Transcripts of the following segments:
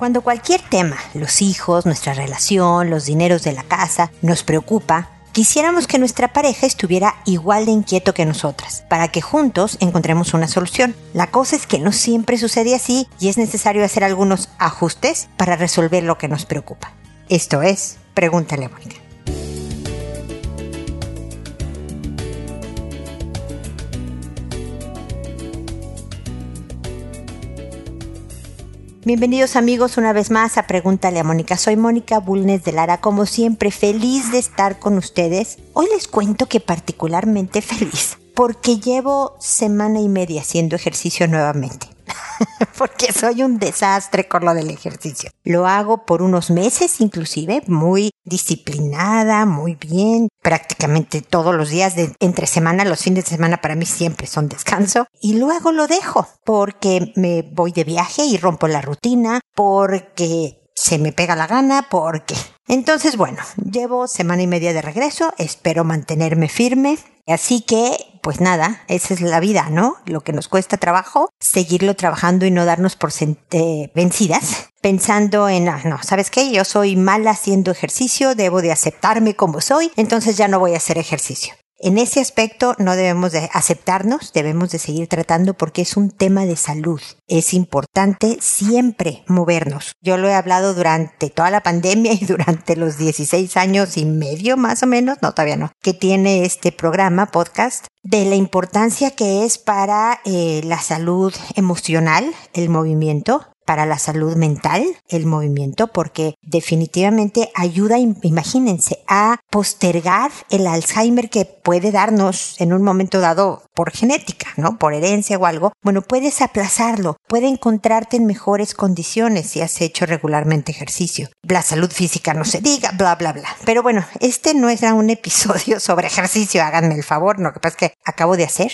Cuando cualquier tema, los hijos, nuestra relación, los dineros de la casa, nos preocupa, quisiéramos que nuestra pareja estuviera igual de inquieto que nosotras, para que juntos encontremos una solución. La cosa es que no siempre sucede así y es necesario hacer algunos ajustes para resolver lo que nos preocupa. Esto es, pregúntale a Mónica. Bienvenidos amigos una vez más a Pregúntale a Mónica. Soy Mónica Bulnes de Lara, como siempre feliz de estar con ustedes. Hoy les cuento que particularmente feliz porque llevo semana y media haciendo ejercicio nuevamente. porque soy un desastre con lo del ejercicio. Lo hago por unos meses inclusive, muy disciplinada, muy bien, prácticamente todos los días de entre semana, los fines de semana para mí siempre son descanso y luego lo dejo porque me voy de viaje y rompo la rutina, porque se me pega la gana, porque... Entonces, bueno, llevo semana y media de regreso, espero mantenerme firme, así que pues nada, esa es la vida, ¿no? Lo que nos cuesta trabajo, seguirlo trabajando y no darnos por eh, vencidas, pensando en, ah, no, ¿sabes qué? Yo soy mala haciendo ejercicio, debo de aceptarme como soy, entonces ya no voy a hacer ejercicio. En ese aspecto no debemos de aceptarnos, debemos de seguir tratando porque es un tema de salud. Es importante siempre movernos. Yo lo he hablado durante toda la pandemia y durante los 16 años y medio más o menos, no todavía no, que tiene este programa, podcast, de la importancia que es para eh, la salud emocional, el movimiento, para la salud mental, el movimiento, porque definitivamente ayuda, imagínense, a postergar el Alzheimer que puede darnos en un momento dado por genética, ¿no? Por herencia o algo. Bueno, puedes aplazarlo, puede encontrarte en mejores condiciones si has hecho regularmente ejercicio. La salud física no se diga, bla, bla, bla. Pero bueno, este no era un episodio sobre ejercicio, háganme el favor, lo que pasa que acabo de hacer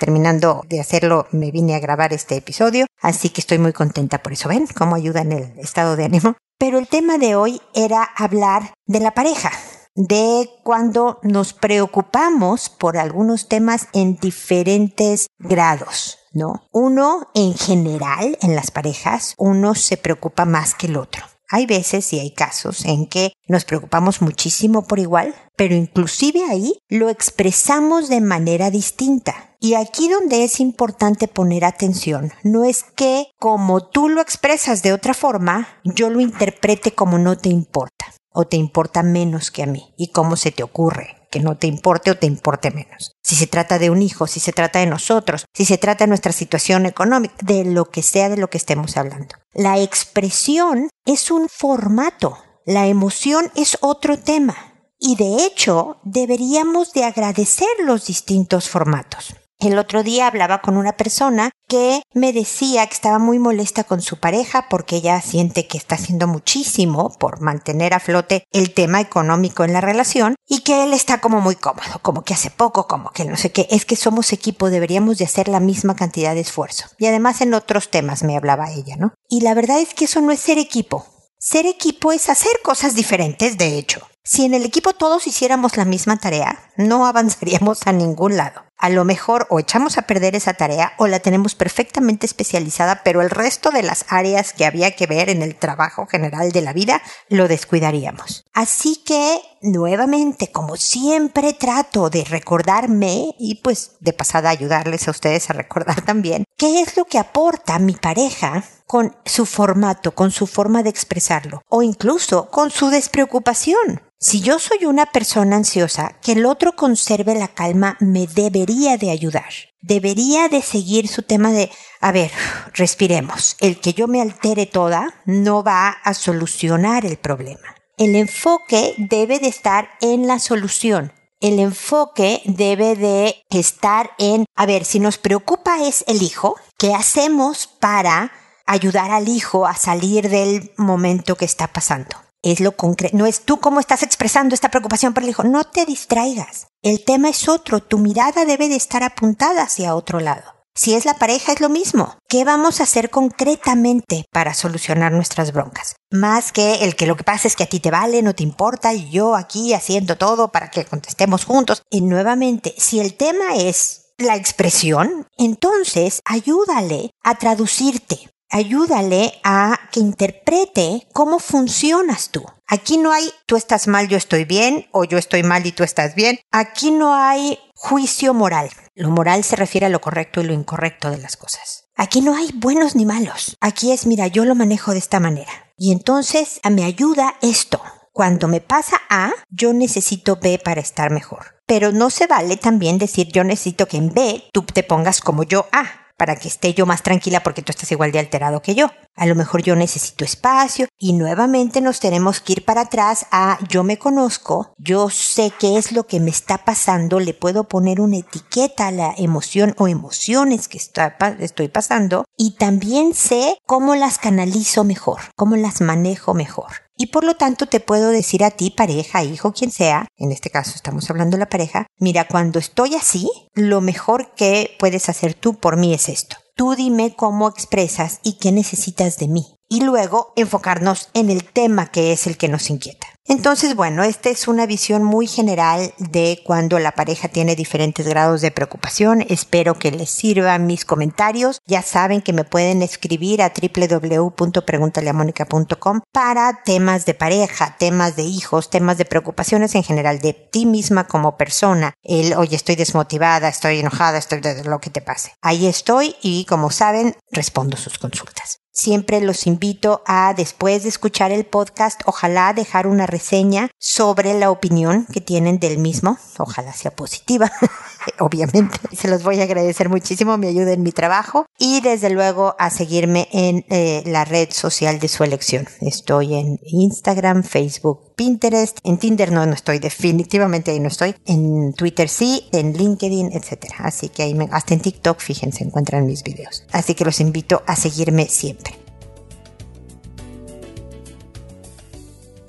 terminando de hacerlo, me vine a grabar este episodio, así que estoy muy contenta por eso. ¿Ven cómo ayuda en el estado de ánimo? Pero el tema de hoy era hablar de la pareja, de cuando nos preocupamos por algunos temas en diferentes grados, ¿no? Uno, en general, en las parejas, uno se preocupa más que el otro. Hay veces y hay casos en que nos preocupamos muchísimo por igual, pero inclusive ahí lo expresamos de manera distinta. Y aquí donde es importante poner atención, no es que como tú lo expresas de otra forma, yo lo interprete como no te importa o te importa menos que a mí y cómo se te ocurre que no te importe o te importe menos. Si se trata de un hijo, si se trata de nosotros, si se trata de nuestra situación económica, de lo que sea de lo que estemos hablando. La expresión es un formato, la emoción es otro tema. Y de hecho, deberíamos de agradecer los distintos formatos. El otro día hablaba con una persona que me decía que estaba muy molesta con su pareja porque ella siente que está haciendo muchísimo por mantener a flote el tema económico en la relación y que él está como muy cómodo, como que hace poco, como que no sé qué, es que somos equipo, deberíamos de hacer la misma cantidad de esfuerzo. Y además en otros temas me hablaba ella, ¿no? Y la verdad es que eso no es ser equipo. Ser equipo es hacer cosas diferentes, de hecho. Si en el equipo todos hiciéramos la misma tarea, no avanzaríamos a ningún lado. A lo mejor o echamos a perder esa tarea o la tenemos perfectamente especializada, pero el resto de las áreas que había que ver en el trabajo general de la vida lo descuidaríamos. Así que, nuevamente, como siempre trato de recordarme y pues de pasada ayudarles a ustedes a recordar también, qué es lo que aporta mi pareja con su formato, con su forma de expresarlo o incluso con su despreocupación. Si yo soy una persona ansiosa, que el otro conserve la calma me debería de ayudar. Debería de seguir su tema de, a ver, respiremos. El que yo me altere toda no va a solucionar el problema. El enfoque debe de estar en la solución. El enfoque debe de estar en, a ver, si nos preocupa es el hijo, ¿qué hacemos para ayudar al hijo a salir del momento que está pasando? Es lo concreto. No es tú cómo estás expresando esta preocupación por el hijo. No te distraigas. El tema es otro. Tu mirada debe de estar apuntada hacia otro lado. Si es la pareja es lo mismo. ¿Qué vamos a hacer concretamente para solucionar nuestras broncas? Más que el que lo que pasa es que a ti te vale, no te importa y yo aquí haciendo todo para que contestemos juntos. Y nuevamente, si el tema es la expresión, entonces ayúdale a traducirte ayúdale a que interprete cómo funcionas tú. Aquí no hay tú estás mal, yo estoy bien, o yo estoy mal y tú estás bien. Aquí no hay juicio moral. Lo moral se refiere a lo correcto y lo incorrecto de las cosas. Aquí no hay buenos ni malos. Aquí es, mira, yo lo manejo de esta manera. Y entonces me ayuda esto. Cuando me pasa A, yo necesito B para estar mejor. Pero no se vale también decir yo necesito que en B tú te pongas como yo A para que esté yo más tranquila porque tú estás igual de alterado que yo. A lo mejor yo necesito espacio y nuevamente nos tenemos que ir para atrás a yo me conozco, yo sé qué es lo que me está pasando, le puedo poner una etiqueta a la emoción o emociones que estoy pasando y también sé cómo las canalizo mejor, cómo las manejo mejor. Y por lo tanto te puedo decir a ti, pareja, hijo, quien sea, en este caso estamos hablando de la pareja, mira, cuando estoy así, lo mejor que puedes hacer tú por mí es esto. Tú dime cómo expresas y qué necesitas de mí. Y luego enfocarnos en el tema que es el que nos inquieta. Entonces, bueno, esta es una visión muy general de cuando la pareja tiene diferentes grados de preocupación. Espero que les sirvan mis comentarios. Ya saben que me pueden escribir a www.preguntaleamónica.com para temas de pareja, temas de hijos, temas de preocupaciones en general de ti misma como persona. El, oye, estoy desmotivada, estoy enojada, estoy de lo que te pase. Ahí estoy y como saben, respondo sus consultas. Siempre los invito a, después de escuchar el podcast, ojalá dejar una reseña sobre la opinión que tienen del mismo. Ojalá sea positiva, obviamente. Se los voy a agradecer muchísimo, me ayuda en mi trabajo. Y desde luego a seguirme en eh, la red social de su elección. Estoy en Instagram, Facebook, Pinterest. En Tinder no, no estoy, definitivamente ahí no estoy. En Twitter sí, en LinkedIn, etc. Así que ahí me, hasta en TikTok, fíjense, encuentran mis videos. Así que los invito a seguirme siempre.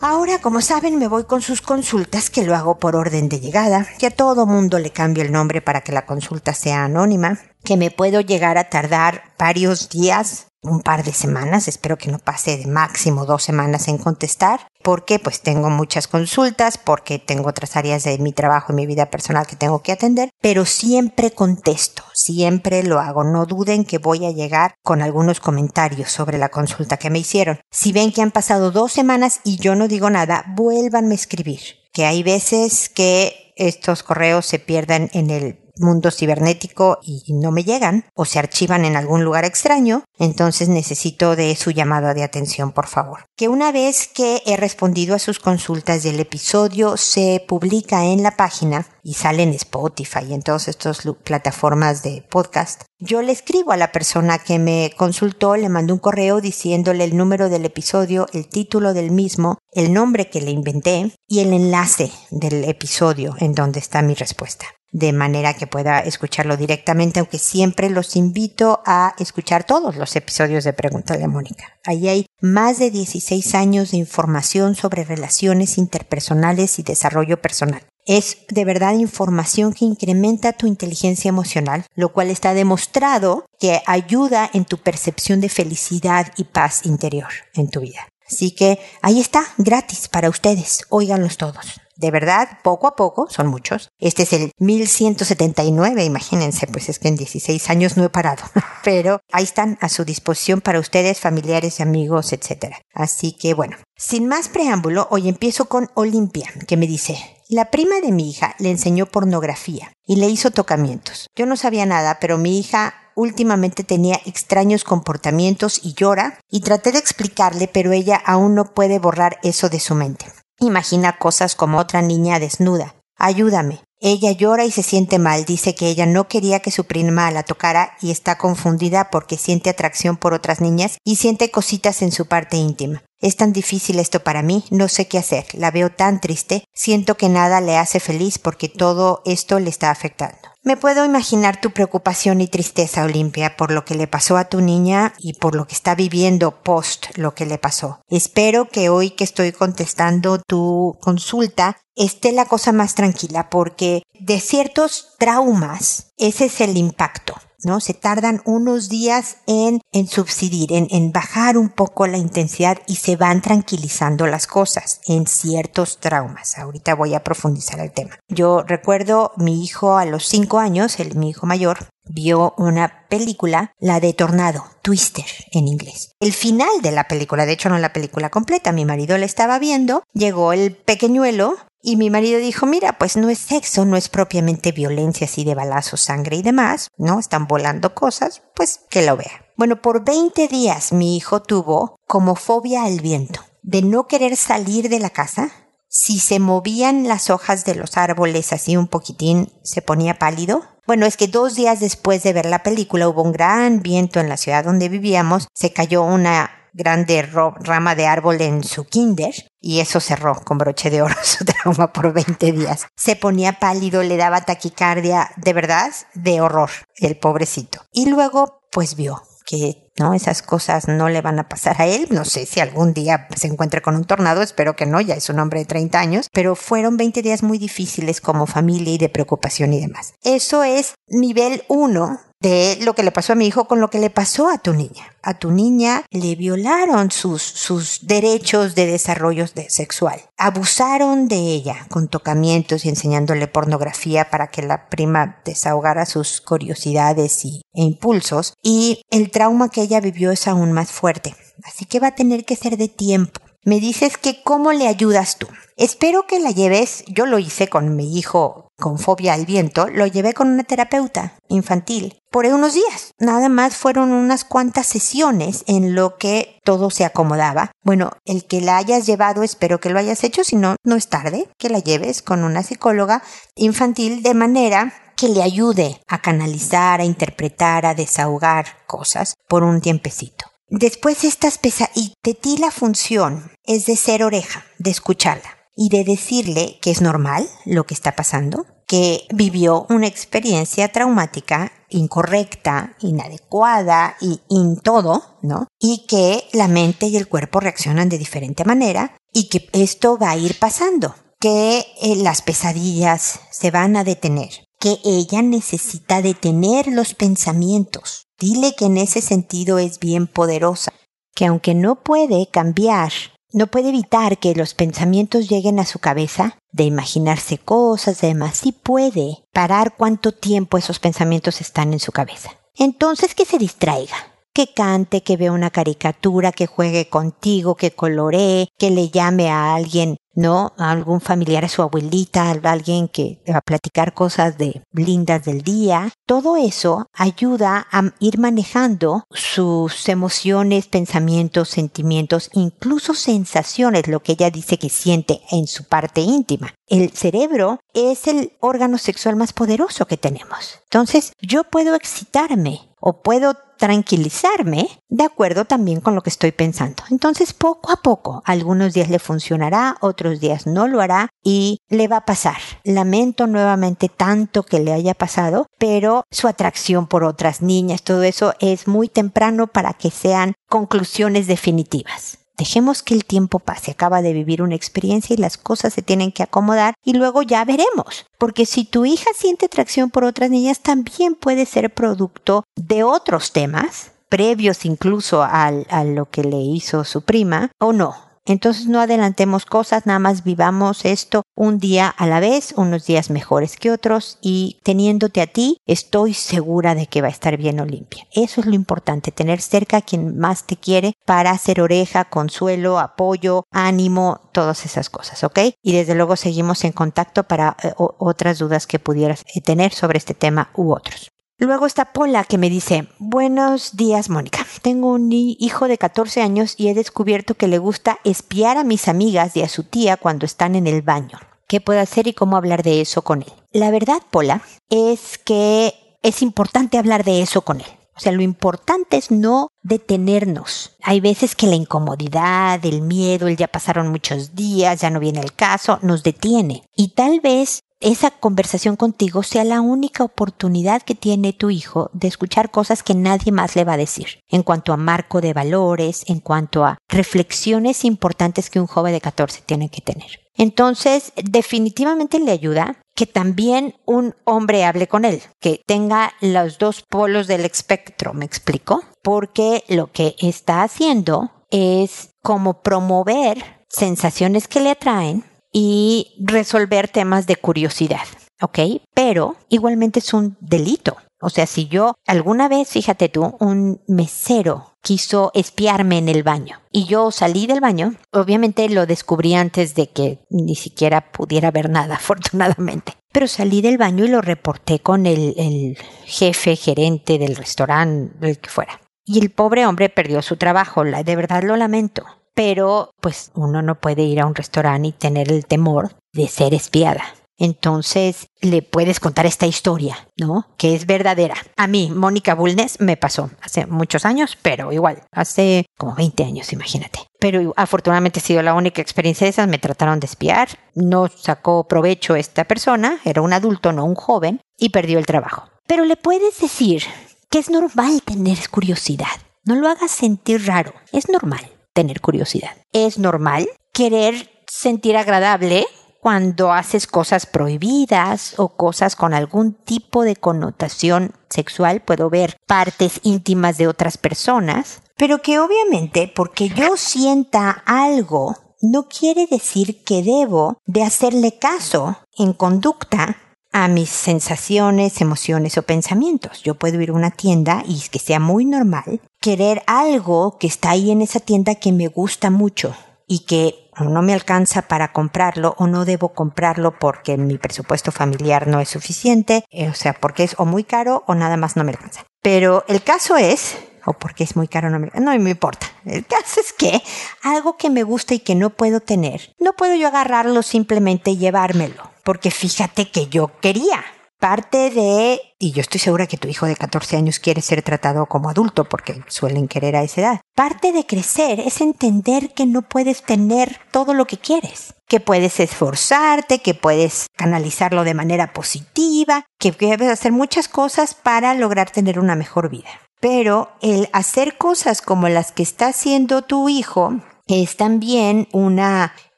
Ahora, como saben, me voy con sus consultas, que lo hago por orden de llegada, que a todo mundo le cambio el nombre para que la consulta sea anónima, que me puedo llegar a tardar varios días un par de semanas, espero que no pase de máximo dos semanas en contestar, porque pues tengo muchas consultas, porque tengo otras áreas de mi trabajo y mi vida personal que tengo que atender, pero siempre contesto, siempre lo hago, no duden que voy a llegar con algunos comentarios sobre la consulta que me hicieron. Si ven que han pasado dos semanas y yo no digo nada, vuélvanme a escribir, que hay veces que estos correos se pierden en el mundo cibernético y no me llegan o se archivan en algún lugar extraño, entonces necesito de su llamada de atención, por favor. Que una vez que he respondido a sus consultas del episodio se publica en la página y sale en Spotify y en todas estas plataformas de podcast, yo le escribo a la persona que me consultó, le mando un correo diciéndole el número del episodio, el título del mismo, el nombre que le inventé y el enlace del episodio en donde está mi respuesta de manera que pueda escucharlo directamente, aunque siempre los invito a escuchar todos los episodios de Pregúntale a Mónica. Ahí hay más de 16 años de información sobre relaciones interpersonales y desarrollo personal. Es de verdad información que incrementa tu inteligencia emocional, lo cual está demostrado que ayuda en tu percepción de felicidad y paz interior en tu vida. Así que ahí está, gratis para ustedes. Óiganlos todos. De verdad, poco a poco, son muchos. Este es el 1179, imagínense, pues es que en 16 años no he parado. Pero ahí están a su disposición para ustedes, familiares amigos, etc. Así que bueno, sin más preámbulo, hoy empiezo con Olimpia, que me dice, la prima de mi hija le enseñó pornografía y le hizo tocamientos. Yo no sabía nada, pero mi hija últimamente tenía extraños comportamientos y llora, y traté de explicarle, pero ella aún no puede borrar eso de su mente. Imagina cosas como otra niña desnuda. Ayúdame. Ella llora y se siente mal. Dice que ella no quería que su prima la tocara y está confundida porque siente atracción por otras niñas y siente cositas en su parte íntima. Es tan difícil esto para mí, no sé qué hacer. La veo tan triste, siento que nada le hace feliz porque todo esto le está afectando. Me puedo imaginar tu preocupación y tristeza, Olimpia, por lo que le pasó a tu niña y por lo que está viviendo post lo que le pasó. Espero que hoy que estoy contestando tu consulta esté la cosa más tranquila porque de ciertos traumas ese es el impacto. ¿No? Se tardan unos días en, en subsidir, en, en bajar un poco la intensidad y se van tranquilizando las cosas en ciertos traumas. Ahorita voy a profundizar el tema. Yo recuerdo mi hijo a los cinco años, el, mi hijo mayor, vio una película, la de Tornado, Twister en inglés. El final de la película, de hecho no la película completa, mi marido la estaba viendo, llegó el pequeñuelo y mi marido dijo, mira, pues no es sexo, no es propiamente violencia así de balazos, sangre y demás, ¿no? Están volando cosas, pues que lo vea. Bueno, por 20 días mi hijo tuvo como fobia al viento, de no querer salir de la casa. Si se movían las hojas de los árboles así un poquitín, se ponía pálido, bueno, es que dos días después de ver la película hubo un gran viento en la ciudad donde vivíamos, se cayó una grande rama de árbol en su kinder y eso cerró con broche de oro su trauma por 20 días. Se ponía pálido, le daba taquicardia, de verdad, de horror, el pobrecito. Y luego, pues vio que no esas cosas no le van a pasar a él. No sé si algún día se encuentre con un tornado, espero que no, ya es un hombre de 30 años, pero fueron 20 días muy difíciles como familia y de preocupación y demás. Eso es nivel 1 de lo que le pasó a mi hijo con lo que le pasó a tu niña. A tu niña le violaron sus, sus derechos de desarrollo sexual. Abusaron de ella con tocamientos y enseñándole pornografía para que la prima desahogara sus curiosidades y, e impulsos. Y el trauma que ella vivió es aún más fuerte. Así que va a tener que ser de tiempo. Me dices que cómo le ayudas tú. Espero que la lleves, yo lo hice con mi hijo con fobia al viento, lo llevé con una terapeuta infantil por unos días. Nada más fueron unas cuantas sesiones en lo que todo se acomodaba. Bueno, el que la hayas llevado, espero que lo hayas hecho, si no, no es tarde, que la lleves con una psicóloga infantil de manera que le ayude a canalizar, a interpretar, a desahogar cosas por un tiempecito. Después estas pesa y de ti la función es de ser oreja, de escucharla y de decirle que es normal lo que está pasando, que vivió una experiencia traumática incorrecta, inadecuada y en todo, ¿no? Y que la mente y el cuerpo reaccionan de diferente manera y que esto va a ir pasando, que eh, las pesadillas se van a detener, que ella necesita detener los pensamientos. Dile que en ese sentido es bien poderosa, que aunque no puede cambiar no puede evitar que los pensamientos lleguen a su cabeza, de imaginarse cosas, demás, sí puede parar cuánto tiempo esos pensamientos están en su cabeza. Entonces que se distraiga, que cante, que vea una caricatura, que juegue contigo, que coloree, que le llame a alguien ¿no? A algún familiar, a su abuelita, a alguien que va a platicar cosas de lindas del día. Todo eso ayuda a ir manejando sus emociones, pensamientos, sentimientos, incluso sensaciones, lo que ella dice que siente en su parte íntima. El cerebro es el órgano sexual más poderoso que tenemos. Entonces, yo puedo excitarme o puedo tranquilizarme de acuerdo también con lo que estoy pensando. Entonces, poco a poco, algunos días le funcionará, otros días no lo hará y le va a pasar. Lamento nuevamente tanto que le haya pasado, pero su atracción por otras niñas, todo eso es muy temprano para que sean conclusiones definitivas. Dejemos que el tiempo pase, acaba de vivir una experiencia y las cosas se tienen que acomodar y luego ya veremos. Porque si tu hija siente atracción por otras niñas, también puede ser producto de otros temas, previos incluso a lo que le hizo su prima, o no. Entonces no adelantemos cosas, nada más vivamos esto un día a la vez, unos días mejores que otros y teniéndote a ti, estoy segura de que va a estar bien o limpia. Eso es lo importante, tener cerca a quien más te quiere para hacer oreja, consuelo, apoyo, ánimo, todas esas cosas, ¿ok? Y desde luego seguimos en contacto para eh, otras dudas que pudieras eh, tener sobre este tema u otros. Luego está Pola que me dice, buenos días Mónica, tengo un hijo de 14 años y he descubierto que le gusta espiar a mis amigas y a su tía cuando están en el baño. ¿Qué puedo hacer y cómo hablar de eso con él? La verdad, Pola, es que es importante hablar de eso con él. O sea, lo importante es no detenernos. Hay veces que la incomodidad, el miedo, el ya pasaron muchos días, ya no viene el caso, nos detiene. Y tal vez esa conversación contigo sea la única oportunidad que tiene tu hijo de escuchar cosas que nadie más le va a decir, en cuanto a marco de valores, en cuanto a reflexiones importantes que un joven de 14 tiene que tener. Entonces, definitivamente le ayuda que también un hombre hable con él, que tenga los dos polos del espectro, ¿me explico? Porque lo que está haciendo es como promover sensaciones que le atraen y resolver temas de curiosidad, ¿ok? Pero igualmente es un delito. O sea, si yo alguna vez, fíjate tú, un mesero quiso espiarme en el baño y yo salí del baño, obviamente lo descubrí antes de que ni siquiera pudiera ver nada, afortunadamente. Pero salí del baño y lo reporté con el, el jefe, gerente del restaurante, el que fuera. Y el pobre hombre perdió su trabajo, de verdad lo lamento. Pero pues uno no puede ir a un restaurante y tener el temor de ser espiada. Entonces le puedes contar esta historia, ¿no? Que es verdadera. A mí, Mónica Bulnes, me pasó hace muchos años, pero igual, hace como 20 años, imagínate. Pero afortunadamente ha sido la única experiencia de esas. Me trataron de espiar, no sacó provecho esta persona, era un adulto, no un joven, y perdió el trabajo. Pero le puedes decir que es normal tener curiosidad. No lo hagas sentir raro. Es normal tener curiosidad. Es normal querer sentir agradable cuando haces cosas prohibidas o cosas con algún tipo de connotación sexual. Puedo ver partes íntimas de otras personas. Pero que obviamente porque yo sienta algo no quiere decir que debo de hacerle caso en conducta a mis sensaciones, emociones o pensamientos. Yo puedo ir a una tienda y que sea muy normal querer algo que está ahí en esa tienda que me gusta mucho y que no me alcanza para comprarlo o no debo comprarlo porque mi presupuesto familiar no es suficiente, eh, o sea, porque es o muy caro o nada más no me alcanza. Pero el caso es, o porque es muy caro, no me, no me importa. El caso es que algo que me gusta y que no puedo tener, no puedo yo agarrarlo simplemente y llevármelo porque fíjate que yo quería. Parte de, y yo estoy segura que tu hijo de 14 años quiere ser tratado como adulto porque suelen querer a esa edad. Parte de crecer es entender que no puedes tener todo lo que quieres, que puedes esforzarte, que puedes canalizarlo de manera positiva, que debes hacer muchas cosas para lograr tener una mejor vida. Pero el hacer cosas como las que está haciendo tu hijo es también una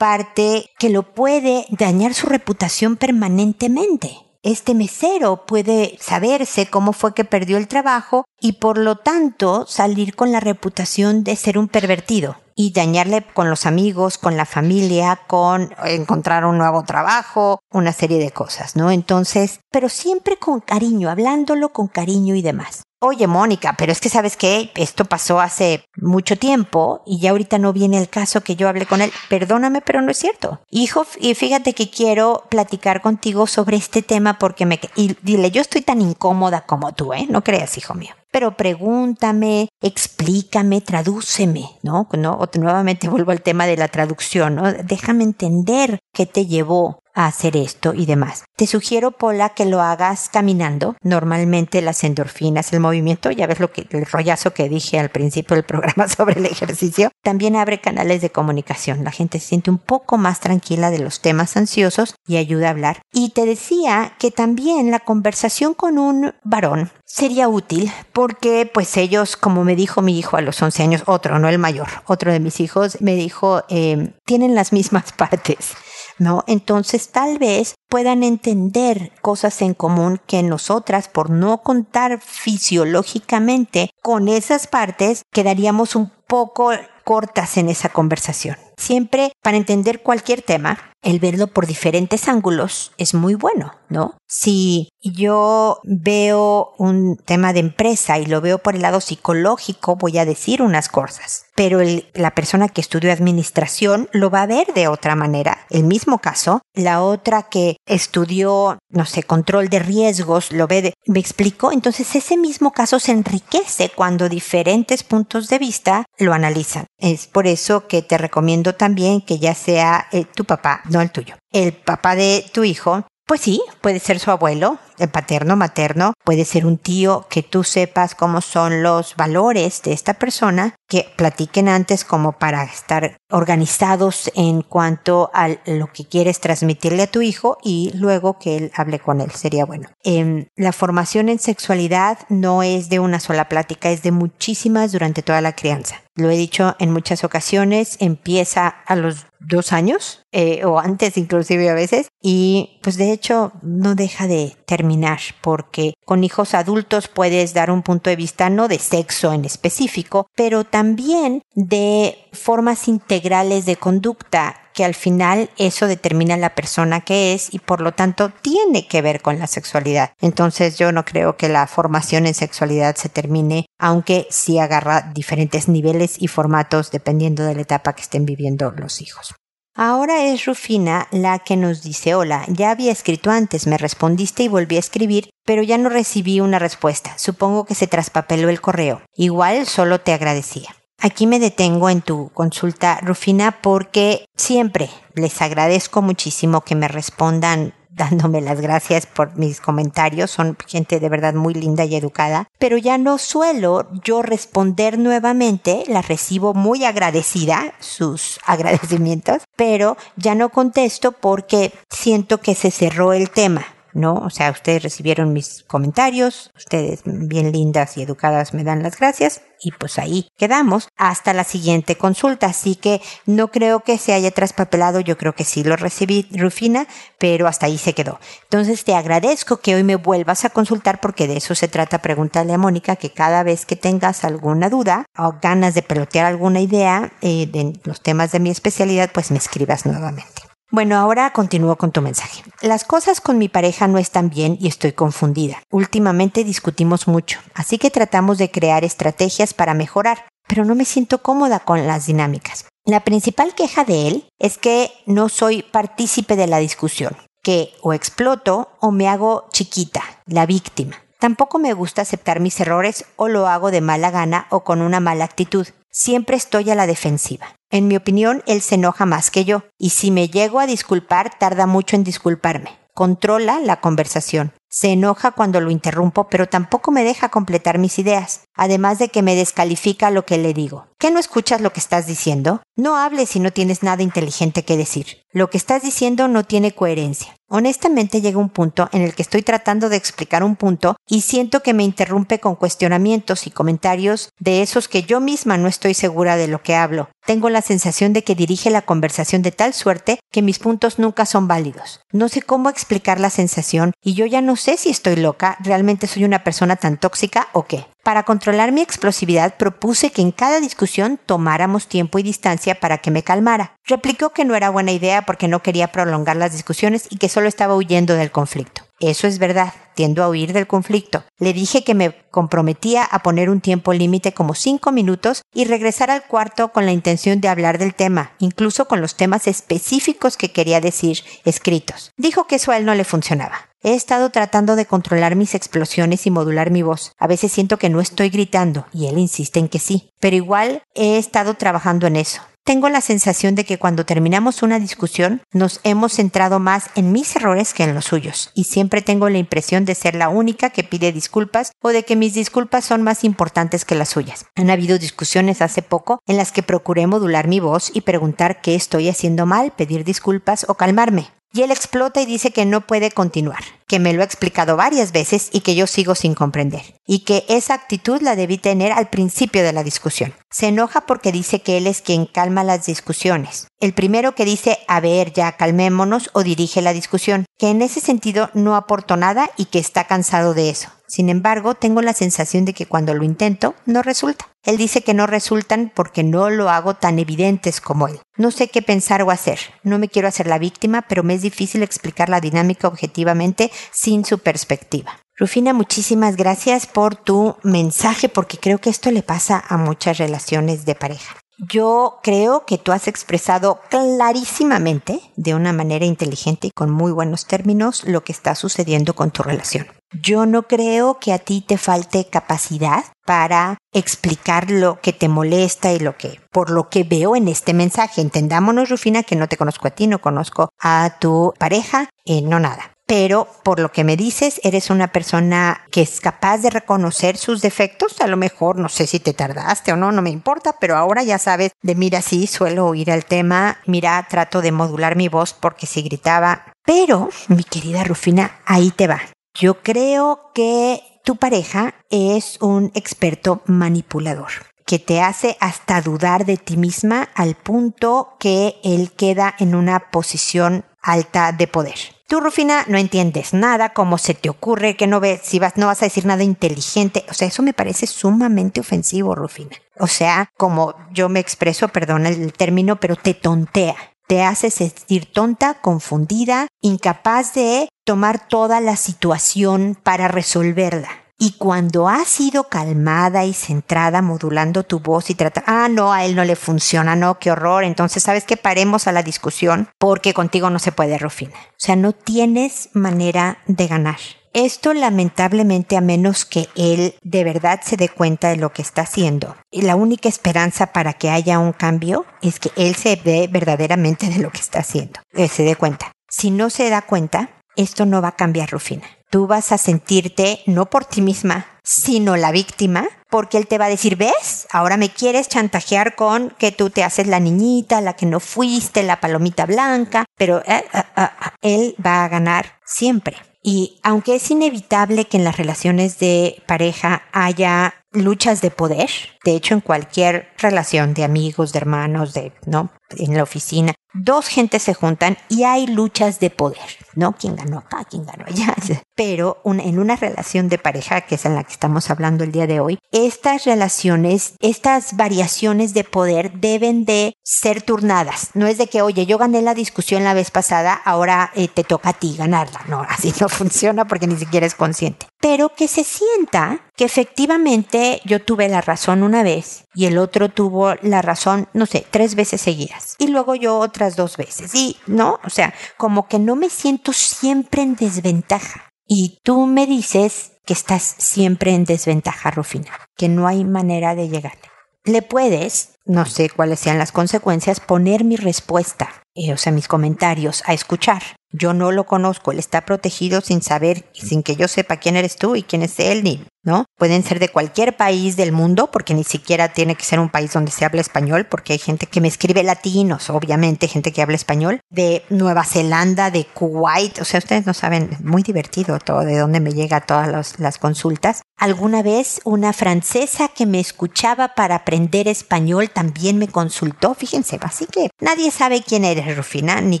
parte que lo puede dañar su reputación permanentemente. Este mesero puede saberse cómo fue que perdió el trabajo y por lo tanto salir con la reputación de ser un pervertido y dañarle con los amigos, con la familia, con encontrar un nuevo trabajo, una serie de cosas, ¿no? Entonces, pero siempre con cariño, hablándolo con cariño y demás. Oye, Mónica, pero es que sabes que esto pasó hace mucho tiempo y ya ahorita no viene el caso que yo hablé con él. Perdóname, pero no es cierto. Hijo, y fíjate que quiero platicar contigo sobre este tema porque me... Y dile, yo estoy tan incómoda como tú, ¿eh? No creas, hijo mío. Pero pregúntame, explícame, tradúceme, ¿no? ¿no? O nuevamente vuelvo al tema de la traducción, ¿no? Déjame entender qué te llevó hacer esto y demás. Te sugiero, Pola, que lo hagas caminando. Normalmente las endorfinas, el movimiento, ya ves lo que, el rollazo que dije al principio del programa sobre el ejercicio, también abre canales de comunicación. La gente se siente un poco más tranquila de los temas ansiosos y ayuda a hablar. Y te decía que también la conversación con un varón sería útil porque pues ellos, como me dijo mi hijo a los 11 años, otro, no el mayor, otro de mis hijos, me dijo, eh, tienen las mismas partes. ¿No? Entonces tal vez puedan entender cosas en común que nosotras, por no contar fisiológicamente con esas partes, quedaríamos un poco cortas en esa conversación. Siempre, para entender cualquier tema, el verlo por diferentes ángulos es muy bueno, ¿no? Si yo veo un tema de empresa y lo veo por el lado psicológico, voy a decir unas cosas, pero la persona que estudió administración lo va a ver de otra manera. El mismo caso, la otra que estudió, no sé, control de riesgos, lo ve de, ¿me explico? Entonces ese mismo caso se enriquece cuando diferentes puntos de vista lo analizan. Es por eso que te recomiendo también que ya sea eh, tu papá, no el tuyo, el papá de tu hijo, pues sí, puede ser su abuelo, el paterno, materno, puede ser un tío que tú sepas cómo son los valores de esta persona, que platiquen antes como para estar organizados en cuanto a lo que quieres transmitirle a tu hijo y luego que él hable con él, sería bueno. Em, la formación en sexualidad no es de una sola plática, es de muchísimas durante toda la crianza. Lo he dicho en muchas ocasiones, empieza a los dos años eh, o antes inclusive a veces y pues de hecho no deja de terminar porque con hijos adultos puedes dar un punto de vista no de sexo en específico pero también de formas integrales de conducta porque al final eso determina la persona que es y por lo tanto tiene que ver con la sexualidad. Entonces yo no creo que la formación en sexualidad se termine, aunque sí agarra diferentes niveles y formatos dependiendo de la etapa que estén viviendo los hijos. Ahora es Rufina la que nos dice, hola, ya había escrito antes, me respondiste y volví a escribir, pero ya no recibí una respuesta. Supongo que se traspapeló el correo. Igual solo te agradecía. Aquí me detengo en tu consulta, Rufina, porque siempre les agradezco muchísimo que me respondan dándome las gracias por mis comentarios. Son gente de verdad muy linda y educada. Pero ya no suelo yo responder nuevamente. Las recibo muy agradecida, sus agradecimientos. Pero ya no contesto porque siento que se cerró el tema. ¿No? O sea, ustedes recibieron mis comentarios, ustedes bien lindas y educadas me dan las gracias y pues ahí quedamos hasta la siguiente consulta. Así que no creo que se haya traspapelado, yo creo que sí lo recibí, Rufina, pero hasta ahí se quedó. Entonces te agradezco que hoy me vuelvas a consultar porque de eso se trata. Pregúntale a Mónica que cada vez que tengas alguna duda o ganas de pelotear alguna idea eh, de los temas de mi especialidad, pues me escribas nuevamente. Bueno, ahora continúo con tu mensaje. Las cosas con mi pareja no están bien y estoy confundida. Últimamente discutimos mucho, así que tratamos de crear estrategias para mejorar, pero no me siento cómoda con las dinámicas. La principal queja de él es que no soy partícipe de la discusión, que o exploto o me hago chiquita, la víctima. Tampoco me gusta aceptar mis errores o lo hago de mala gana o con una mala actitud. Siempre estoy a la defensiva. En mi opinión, él se enoja más que yo, y si me llego a disculpar, tarda mucho en disculparme. Controla la conversación. Se enoja cuando lo interrumpo, pero tampoco me deja completar mis ideas, además de que me descalifica lo que le digo. ¿Qué no escuchas lo que estás diciendo? No hables si no tienes nada inteligente que decir. Lo que estás diciendo no tiene coherencia. Honestamente llega un punto en el que estoy tratando de explicar un punto y siento que me interrumpe con cuestionamientos y comentarios de esos que yo misma no estoy segura de lo que hablo. Tengo la sensación de que dirige la conversación de tal suerte que mis puntos nunca son válidos. No sé cómo explicar la sensación y yo ya no sé si estoy loca, realmente soy una persona tan tóxica o qué. Para controlar mi explosividad propuse que en cada discusión tomáramos tiempo y distancia para que me calmara. Replicó que no era buena idea porque no quería prolongar las discusiones y que solo estaba huyendo del conflicto. Eso es verdad, tiendo a huir del conflicto. Le dije que me comprometía a poner un tiempo límite como cinco minutos y regresar al cuarto con la intención de hablar del tema, incluso con los temas específicos que quería decir escritos. Dijo que eso a él no le funcionaba. He estado tratando de controlar mis explosiones y modular mi voz. A veces siento que no estoy gritando y él insiste en que sí, pero igual he estado trabajando en eso. Tengo la sensación de que cuando terminamos una discusión nos hemos centrado más en mis errores que en los suyos, y siempre tengo la impresión de ser la única que pide disculpas o de que mis disculpas son más importantes que las suyas. Han habido discusiones hace poco en las que procuré modular mi voz y preguntar qué estoy haciendo mal, pedir disculpas o calmarme. Y él explota y dice que no puede continuar, que me lo ha explicado varias veces y que yo sigo sin comprender, y que esa actitud la debí tener al principio de la discusión. Se enoja porque dice que él es quien calma las discusiones. El primero que dice, a ver, ya calmémonos o dirige la discusión, que en ese sentido no aportó nada y que está cansado de eso. Sin embargo, tengo la sensación de que cuando lo intento, no resulta. Él dice que no resultan porque no lo hago tan evidentes como él. No sé qué pensar o hacer. No me quiero hacer la víctima, pero me es difícil explicar la dinámica objetivamente sin su perspectiva. Rufina, muchísimas gracias por tu mensaje porque creo que esto le pasa a muchas relaciones de pareja. Yo creo que tú has expresado clarísimamente, de una manera inteligente y con muy buenos términos, lo que está sucediendo con tu relación. Yo no creo que a ti te falte capacidad para explicar lo que te molesta y lo que, por lo que veo en este mensaje. Entendámonos, Rufina, que no te conozco a ti, no conozco a tu pareja, eh, no nada pero por lo que me dices, eres una persona que es capaz de reconocer sus defectos. A lo mejor, no sé si te tardaste o no, no me importa, pero ahora ya sabes de mira, sí, suelo oír el tema, mira, trato de modular mi voz porque si gritaba. Pero, mi querida Rufina, ahí te va. Yo creo que tu pareja es un experto manipulador que te hace hasta dudar de ti misma al punto que él queda en una posición alta de poder. Tú, Rufina, no entiendes nada, cómo se te ocurre, que no ves, si vas, no vas a decir nada inteligente. O sea, eso me parece sumamente ofensivo, Rufina. O sea, como yo me expreso, perdona el término, pero te tontea te hace sentir tonta, confundida, incapaz de tomar toda la situación para resolverla. Y cuando has sido calmada y centrada, modulando tu voz y trata, ah, no, a él no le funciona, no, qué horror. Entonces, ¿sabes que Paremos a la discusión porque contigo no se puede, Rufina. O sea, no tienes manera de ganar. Esto lamentablemente a menos que él de verdad se dé cuenta de lo que está haciendo. La única esperanza para que haya un cambio es que él se dé verdaderamente de lo que está haciendo. Él se dé cuenta. Si no se da cuenta, esto no va a cambiar, Rufina. Tú vas a sentirte no por ti misma, sino la víctima, porque él te va a decir, ¿ves? Ahora me quieres chantajear con que tú te haces la niñita, la que no fuiste, la palomita blanca, pero eh, eh, eh, él va a ganar siempre. Y aunque es inevitable que en las relaciones de pareja haya luchas de poder, de hecho en cualquier relación de amigos, de hermanos, de, ¿no? En la oficina, dos gentes se juntan y hay luchas de poder, ¿no? ¿Quién ganó acá? ¿Quién ganó allá? Pero en una relación de pareja, que es en la que estamos hablando el día de hoy, estas relaciones, estas variaciones de poder deben de ser turnadas. No es de que, oye, yo gané la discusión la vez pasada, ahora eh, te toca a ti ganarla. No, así no funciona porque ni siquiera es consciente. Pero que se sienta que efectivamente yo tuve la razón una vez y el otro tuvo la razón, no sé, tres veces seguidas. Y luego yo otras dos veces. Y, ¿no? O sea, como que no me siento siempre en desventaja. Y tú me dices que estás siempre en desventaja, Rufina, que no hay manera de llegarle. Le puedes, no sé cuáles sean las consecuencias, poner mi respuesta, eh, o sea, mis comentarios a escuchar. Yo no lo conozco, él está protegido sin saber, sin que yo sepa quién eres tú y quién es él, ni, ¿no? Pueden ser de cualquier país del mundo, porque ni siquiera tiene que ser un país donde se habla español, porque hay gente que me escribe latinos, obviamente, gente que habla español, de Nueva Zelanda, de Kuwait, o sea, ustedes no saben, muy divertido todo, de dónde me llega todas las consultas. Alguna vez una francesa que me escuchaba para aprender español también me consultó, fíjense, así que nadie sabe quién eres, Rufina, ni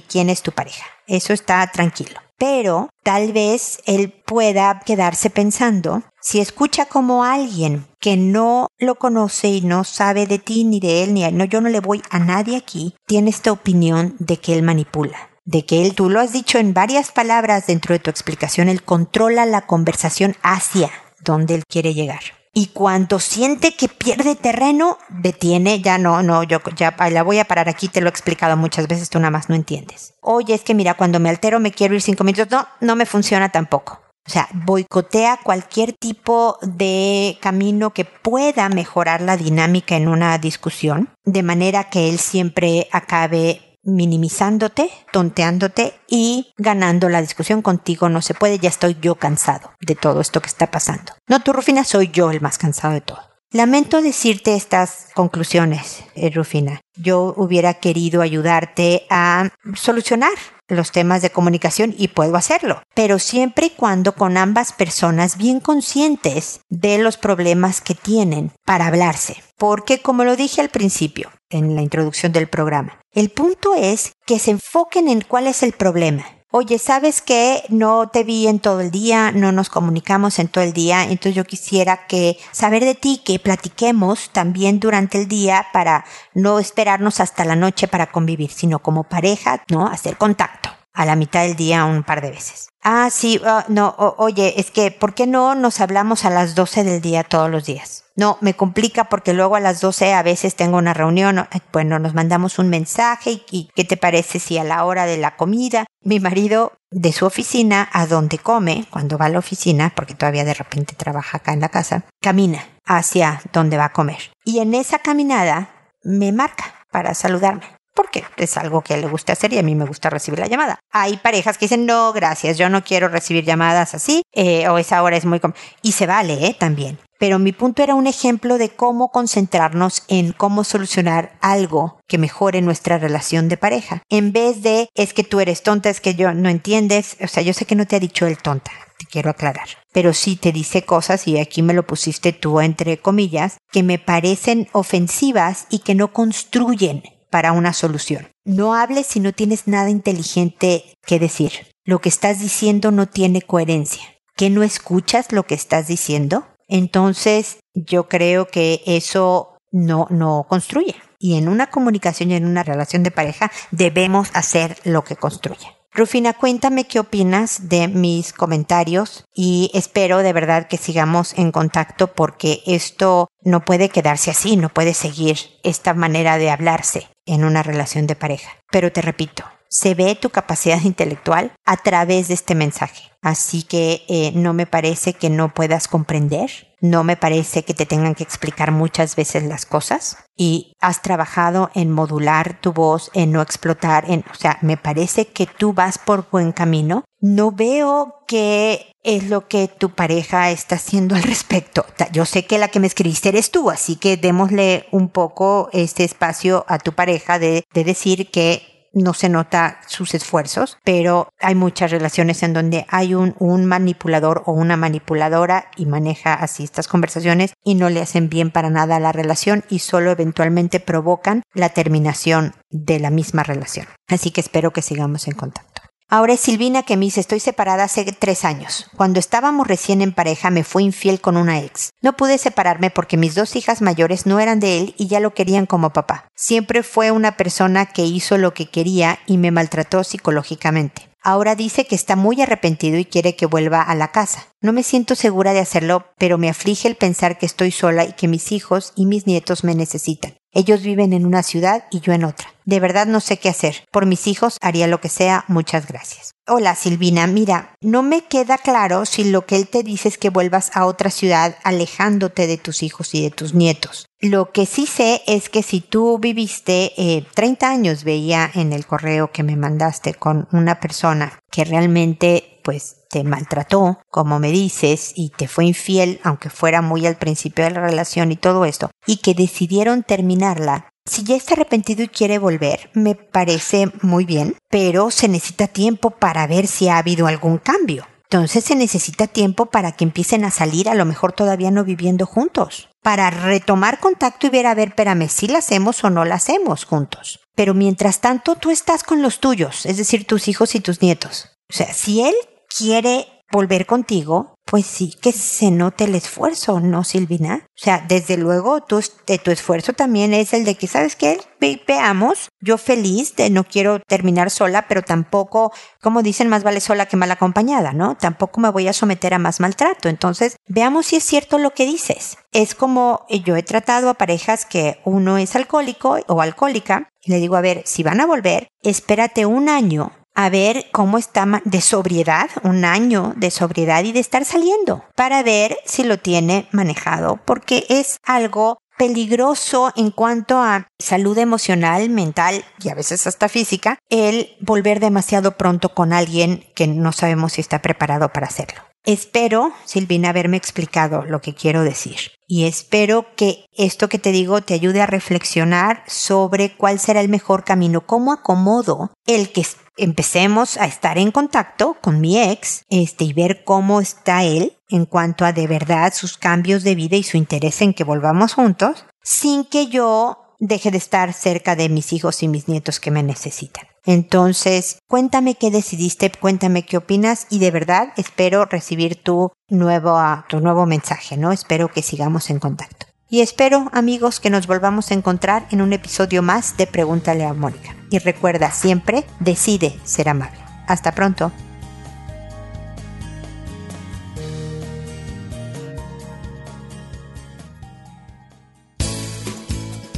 quién es tu pareja eso está tranquilo. Pero tal vez él pueda quedarse pensando, si escucha como alguien que no lo conoce y no sabe de ti ni de él, ni no, yo no le voy a nadie aquí, tiene esta opinión de que él manipula de que él, tú lo has dicho en varias palabras dentro de tu explicación, él controla la conversación hacia donde él quiere llegar y cuando siente que pierde terreno, detiene, ya no, no, yo ya la voy a parar aquí, te lo he explicado muchas veces, tú nada más no entiendes. Oye, es que mira, cuando me altero me quiero ir cinco minutos, no, no me funciona tampoco. O sea, boicotea cualquier tipo de camino que pueda mejorar la dinámica en una discusión, de manera que él siempre acabe minimizándote, tonteándote y ganando la discusión contigo no se puede, ya estoy yo cansado de todo esto que está pasando. No, tú, Rufina, soy yo el más cansado de todo. Lamento decirte estas conclusiones, eh, Rufina. Yo hubiera querido ayudarte a solucionar los temas de comunicación y puedo hacerlo, pero siempre y cuando con ambas personas bien conscientes de los problemas que tienen para hablarse. Porque como lo dije al principio, en la introducción del programa, el punto es que se enfoquen en cuál es el problema oye, ¿sabes qué? No te vi en todo el día, no nos comunicamos en todo el día, entonces yo quisiera que saber de ti, que platiquemos también durante el día para no esperarnos hasta la noche para convivir, sino como pareja, ¿no? Hacer contacto a la mitad del día un par de veces. Ah, sí, ah, no, oye, es que, ¿por qué no nos hablamos a las 12 del día todos los días? No, me complica porque luego a las 12 a veces tengo una reunión, bueno, nos mandamos un mensaje y, ¿qué te parece si a la hora de la comida mi marido de su oficina a donde come, cuando va a la oficina, porque todavía de repente trabaja acá en la casa, camina hacia donde va a comer. Y en esa caminada me marca para saludarme porque es algo que le gusta hacer y a mí me gusta recibir la llamada. Hay parejas que dicen, no, gracias, yo no quiero recibir llamadas así, eh, o esa hora es muy... Y se vale, ¿eh? También. Pero mi punto era un ejemplo de cómo concentrarnos en cómo solucionar algo que mejore nuestra relación de pareja. En vez de, es que tú eres tonta, es que yo no entiendes. O sea, yo sé que no te ha dicho el tonta, te quiero aclarar. Pero sí te dice cosas, y aquí me lo pusiste tú entre comillas, que me parecen ofensivas y que no construyen para una solución. No hables si no tienes nada inteligente que decir. Lo que estás diciendo no tiene coherencia. ¿Que no escuchas lo que estás diciendo? Entonces, yo creo que eso no, no construye. y en una comunicación y en una relación de pareja debemos hacer lo que construye. Rufina, cuéntame qué opinas de mis comentarios y espero de verdad que sigamos en contacto porque esto no puede quedarse así, no puede seguir esta manera de hablarse en una relación de pareja. Pero te repito, se ve tu capacidad intelectual a través de este mensaje. Así que eh, no me parece que no puedas comprender, no me parece que te tengan que explicar muchas veces las cosas y has trabajado en modular tu voz, en no explotar, en, o sea, me parece que tú vas por buen camino. No veo qué es lo que tu pareja está haciendo al respecto. Yo sé que la que me escribiste eres tú, así que démosle un poco este espacio a tu pareja de decir que no se nota sus esfuerzos, pero hay muchas relaciones en donde hay un, manipulador o una manipuladora y maneja así estas conversaciones y no le hacen bien para nada a la relación y solo eventualmente provocan la terminación de la misma relación. Así que espero que sigamos en contacto. Ahora es Silvina que me dice, estoy separada hace tres años. Cuando estábamos recién en pareja me fue infiel con una ex. No pude separarme porque mis dos hijas mayores no eran de él y ya lo querían como papá. Siempre fue una persona que hizo lo que quería y me maltrató psicológicamente. Ahora dice que está muy arrepentido y quiere que vuelva a la casa. No me siento segura de hacerlo, pero me aflige el pensar que estoy sola y que mis hijos y mis nietos me necesitan. Ellos viven en una ciudad y yo en otra. De verdad no sé qué hacer. Por mis hijos haría lo que sea. Muchas gracias. Hola Silvina, mira, no me queda claro si lo que él te dice es que vuelvas a otra ciudad alejándote de tus hijos y de tus nietos. Lo que sí sé es que si tú viviste eh, 30 años, veía en el correo que me mandaste con una persona que realmente pues te maltrató, como me dices, y te fue infiel, aunque fuera muy al principio de la relación y todo esto, y que decidieron terminarla. Si ya está arrepentido y quiere volver, me parece muy bien, pero se necesita tiempo para ver si ha habido algún cambio. Entonces se necesita tiempo para que empiecen a salir, a lo mejor todavía no viviendo juntos, para retomar contacto y ver a ver, espérame, si la hacemos o no la hacemos juntos. Pero mientras tanto, tú estás con los tuyos, es decir, tus hijos y tus nietos. O sea, si él quiere volver contigo, pues sí que se note el esfuerzo, ¿no, Silvina? O sea, desde luego tu, de tu esfuerzo también es el de que, ¿sabes qué? veamos, yo feliz de no quiero terminar sola, pero tampoco, como dicen, más vale sola que mal acompañada, ¿no? Tampoco me voy a someter a más maltrato. Entonces, veamos si es cierto lo que dices. Es como yo he tratado a parejas que uno es alcohólico o alcohólica y le digo, a ver, si van a volver, espérate un año a ver cómo está de sobriedad, un año de sobriedad y de estar saliendo para ver si lo tiene manejado, porque es algo peligroso en cuanto a salud emocional, mental y a veces hasta física, el volver demasiado pronto con alguien que no sabemos si está preparado para hacerlo. Espero, Silvina, haberme explicado lo que quiero decir. Y espero que esto que te digo te ayude a reflexionar sobre cuál será el mejor camino, cómo acomodo el que empecemos a estar en contacto con mi ex, este, y ver cómo está él en cuanto a de verdad sus cambios de vida y su interés en que volvamos juntos, sin que yo deje de estar cerca de mis hijos y mis nietos que me necesitan. Entonces, cuéntame qué decidiste, cuéntame qué opinas y de verdad espero recibir tu nuevo, tu nuevo mensaje, ¿no? Espero que sigamos en contacto. Y espero, amigos, que nos volvamos a encontrar en un episodio más de Pregúntale a Mónica. Y recuerda siempre, decide ser amable. Hasta pronto.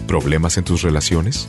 ¿Problemas en tus relaciones?